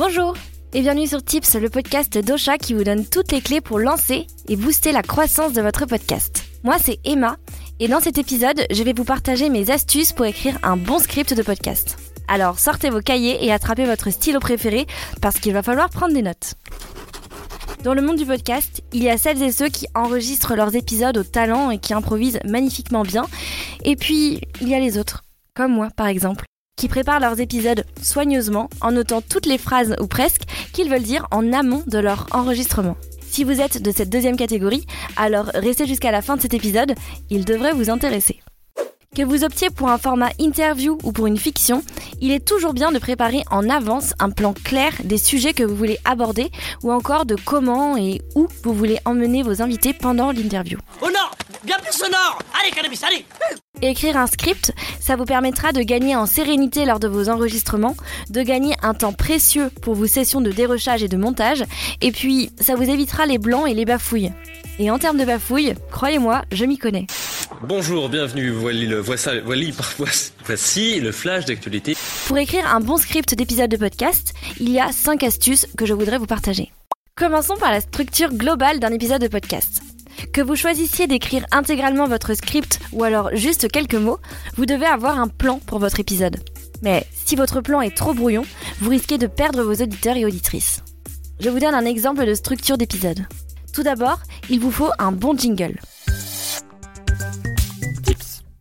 Bonjour et bienvenue sur Tips, le podcast d'Ocha qui vous donne toutes les clés pour lancer et booster la croissance de votre podcast. Moi, c'est Emma et dans cet épisode, je vais vous partager mes astuces pour écrire un bon script de podcast. Alors sortez vos cahiers et attrapez votre stylo préféré parce qu'il va falloir prendre des notes. Dans le monde du podcast, il y a celles et ceux qui enregistrent leurs épisodes au talent et qui improvisent magnifiquement bien. Et puis, il y a les autres, comme moi par exemple, qui préparent leurs épisodes soigneusement en notant toutes les phrases ou presque qu'ils veulent dire en amont de leur enregistrement. Si vous êtes de cette deuxième catégorie, alors restez jusqu'à la fin de cet épisode, il devrait vous intéresser. Que vous optiez pour un format interview ou pour une fiction, il est toujours bien de préparer en avance un plan clair des sujets que vous voulez aborder ou encore de comment et où vous voulez emmener vos invités pendant l'interview. Au nord Bien plus sonore Allez, cannabis, allez Écrire un script, ça vous permettra de gagner en sérénité lors de vos enregistrements, de gagner un temps précieux pour vos sessions de dérochage et de montage, et puis ça vous évitera les blancs et les bafouilles. Et en termes de bafouilles, croyez-moi, je m'y connais. Bonjour, bienvenue. Voici le, voici, voici le flash d'actualité. Pour écrire un bon script d'épisode de podcast, il y a 5 astuces que je voudrais vous partager. Commençons par la structure globale d'un épisode de podcast. Que vous choisissiez d'écrire intégralement votre script ou alors juste quelques mots, vous devez avoir un plan pour votre épisode. Mais si votre plan est trop brouillon, vous risquez de perdre vos auditeurs et auditrices. Je vous donne un exemple de structure d'épisode. Tout d'abord, il vous faut un bon jingle.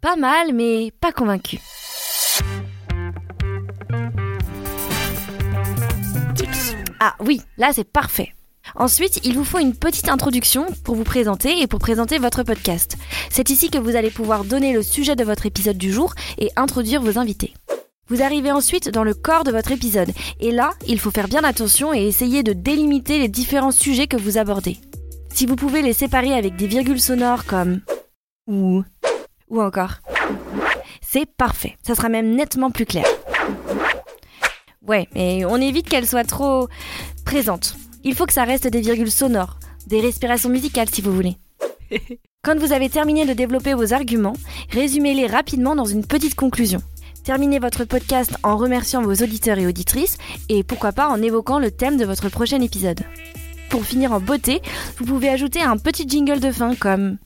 Pas mal, mais pas convaincu. Ah oui, là c'est parfait. Ensuite, il vous faut une petite introduction pour vous présenter et pour présenter votre podcast. C'est ici que vous allez pouvoir donner le sujet de votre épisode du jour et introduire vos invités. Vous arrivez ensuite dans le corps de votre épisode, et là, il faut faire bien attention et essayer de délimiter les différents sujets que vous abordez. Si vous pouvez les séparer avec des virgules sonores comme ou ou encore, c'est parfait. Ça sera même nettement plus clair. Ouais, mais on évite qu'elles soient trop présentes. Il faut que ça reste des virgules sonores, des respirations musicales si vous voulez. Quand vous avez terminé de développer vos arguments, résumez-les rapidement dans une petite conclusion. Terminez votre podcast en remerciant vos auditeurs et auditrices et pourquoi pas en évoquant le thème de votre prochain épisode. Pour finir en beauté, vous pouvez ajouter un petit jingle de fin comme.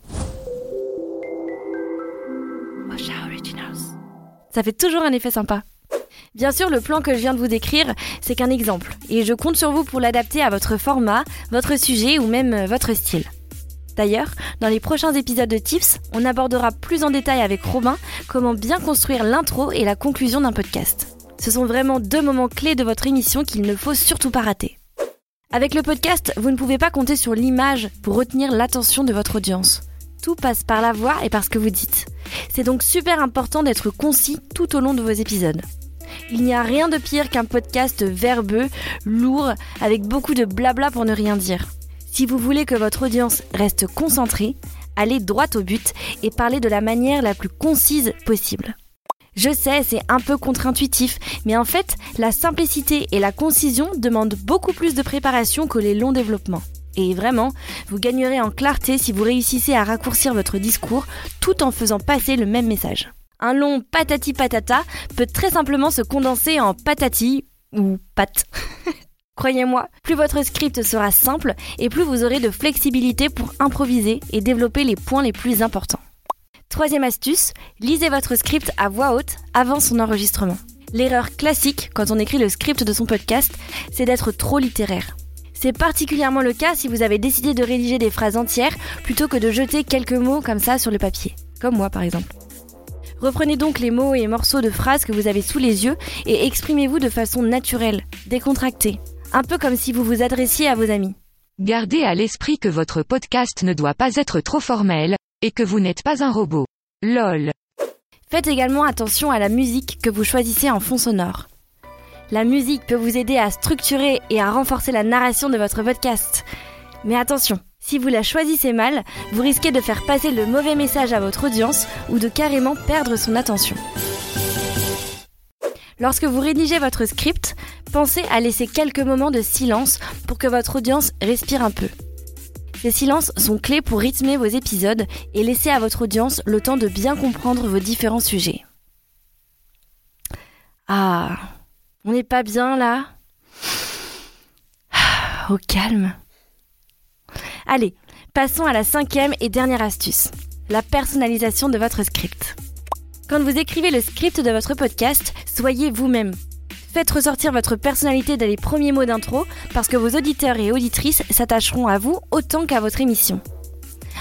Ça fait toujours un effet sympa. Bien sûr, le plan que je viens de vous décrire, c'est qu'un exemple, et je compte sur vous pour l'adapter à votre format, votre sujet ou même euh, votre style. D'ailleurs, dans les prochains épisodes de Tips, on abordera plus en détail avec Robin comment bien construire l'intro et la conclusion d'un podcast. Ce sont vraiment deux moments clés de votre émission qu'il ne faut surtout pas rater. Avec le podcast, vous ne pouvez pas compter sur l'image pour retenir l'attention de votre audience. Tout passe par la voix et par ce que vous dites. C'est donc super important d'être concis tout au long de vos épisodes. Il n'y a rien de pire qu'un podcast verbeux, lourd, avec beaucoup de blabla pour ne rien dire. Si vous voulez que votre audience reste concentrée, allez droit au but et parlez de la manière la plus concise possible. Je sais, c'est un peu contre-intuitif, mais en fait, la simplicité et la concision demandent beaucoup plus de préparation que les longs développements. Et vraiment, vous gagnerez en clarté si vous réussissez à raccourcir votre discours tout en faisant passer le même message un long patati patata peut très simplement se condenser en patati ou pat. Croyez-moi, plus votre script sera simple et plus vous aurez de flexibilité pour improviser et développer les points les plus importants. Troisième astuce, lisez votre script à voix haute avant son enregistrement. L'erreur classique quand on écrit le script de son podcast, c'est d'être trop littéraire. C'est particulièrement le cas si vous avez décidé de rédiger des phrases entières plutôt que de jeter quelques mots comme ça sur le papier, comme moi par exemple. Reprenez donc les mots et morceaux de phrases que vous avez sous les yeux et exprimez-vous de façon naturelle, décontractée, un peu comme si vous vous adressiez à vos amis. Gardez à l'esprit que votre podcast ne doit pas être trop formel, et que vous n'êtes pas un robot. LOL. Faites également attention à la musique que vous choisissez en fond sonore. La musique peut vous aider à structurer et à renforcer la narration de votre podcast. Mais attention, si vous la choisissez mal, vous risquez de faire passer le mauvais message à votre audience ou de carrément perdre son attention. Lorsque vous rédigez votre script, pensez à laisser quelques moments de silence pour que votre audience respire un peu. Ces silences sont clés pour rythmer vos épisodes et laisser à votre audience le temps de bien comprendre vos différents sujets. Ah, on n'est pas bien là? Au calme. Allez, passons à la cinquième et dernière astuce, la personnalisation de votre script. Quand vous écrivez le script de votre podcast, soyez vous-même. Faites ressortir votre personnalité dès les premiers mots d'intro parce que vos auditeurs et auditrices s'attacheront à vous autant qu'à votre émission.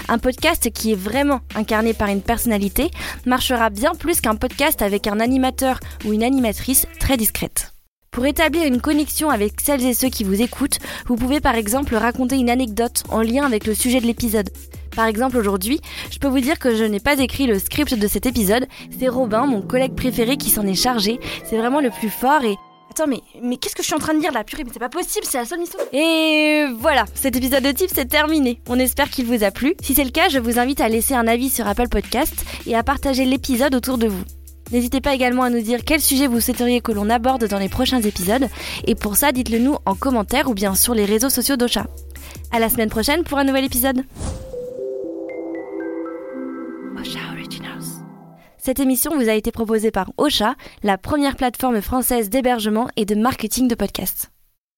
Un podcast qui est vraiment incarné par une personnalité marchera bien plus qu'un podcast avec un animateur ou une animatrice très discrète. Pour établir une connexion avec celles et ceux qui vous écoutent, vous pouvez par exemple raconter une anecdote en lien avec le sujet de l'épisode. Par exemple aujourd'hui, je peux vous dire que je n'ai pas écrit le script de cet épisode, c'est Robin, mon collègue préféré qui s'en est chargé, c'est vraiment le plus fort et... Attends mais, mais qu'est-ce que je suis en train de dire là? Purée mais c'est pas possible, c'est la seule mission Et voilà, cet épisode de Tips c'est terminé. On espère qu'il vous a plu. Si c'est le cas, je vous invite à laisser un avis sur Apple Podcast et à partager l'épisode autour de vous. N'hésitez pas également à nous dire quel sujet vous souhaiteriez que l'on aborde dans les prochains épisodes. Et pour ça, dites-le nous en commentaire ou bien sur les réseaux sociaux d'Ocha. À la semaine prochaine pour un nouvel épisode. Ocha Originals. Cette émission vous a été proposée par Ocha, la première plateforme française d'hébergement et de marketing de podcasts.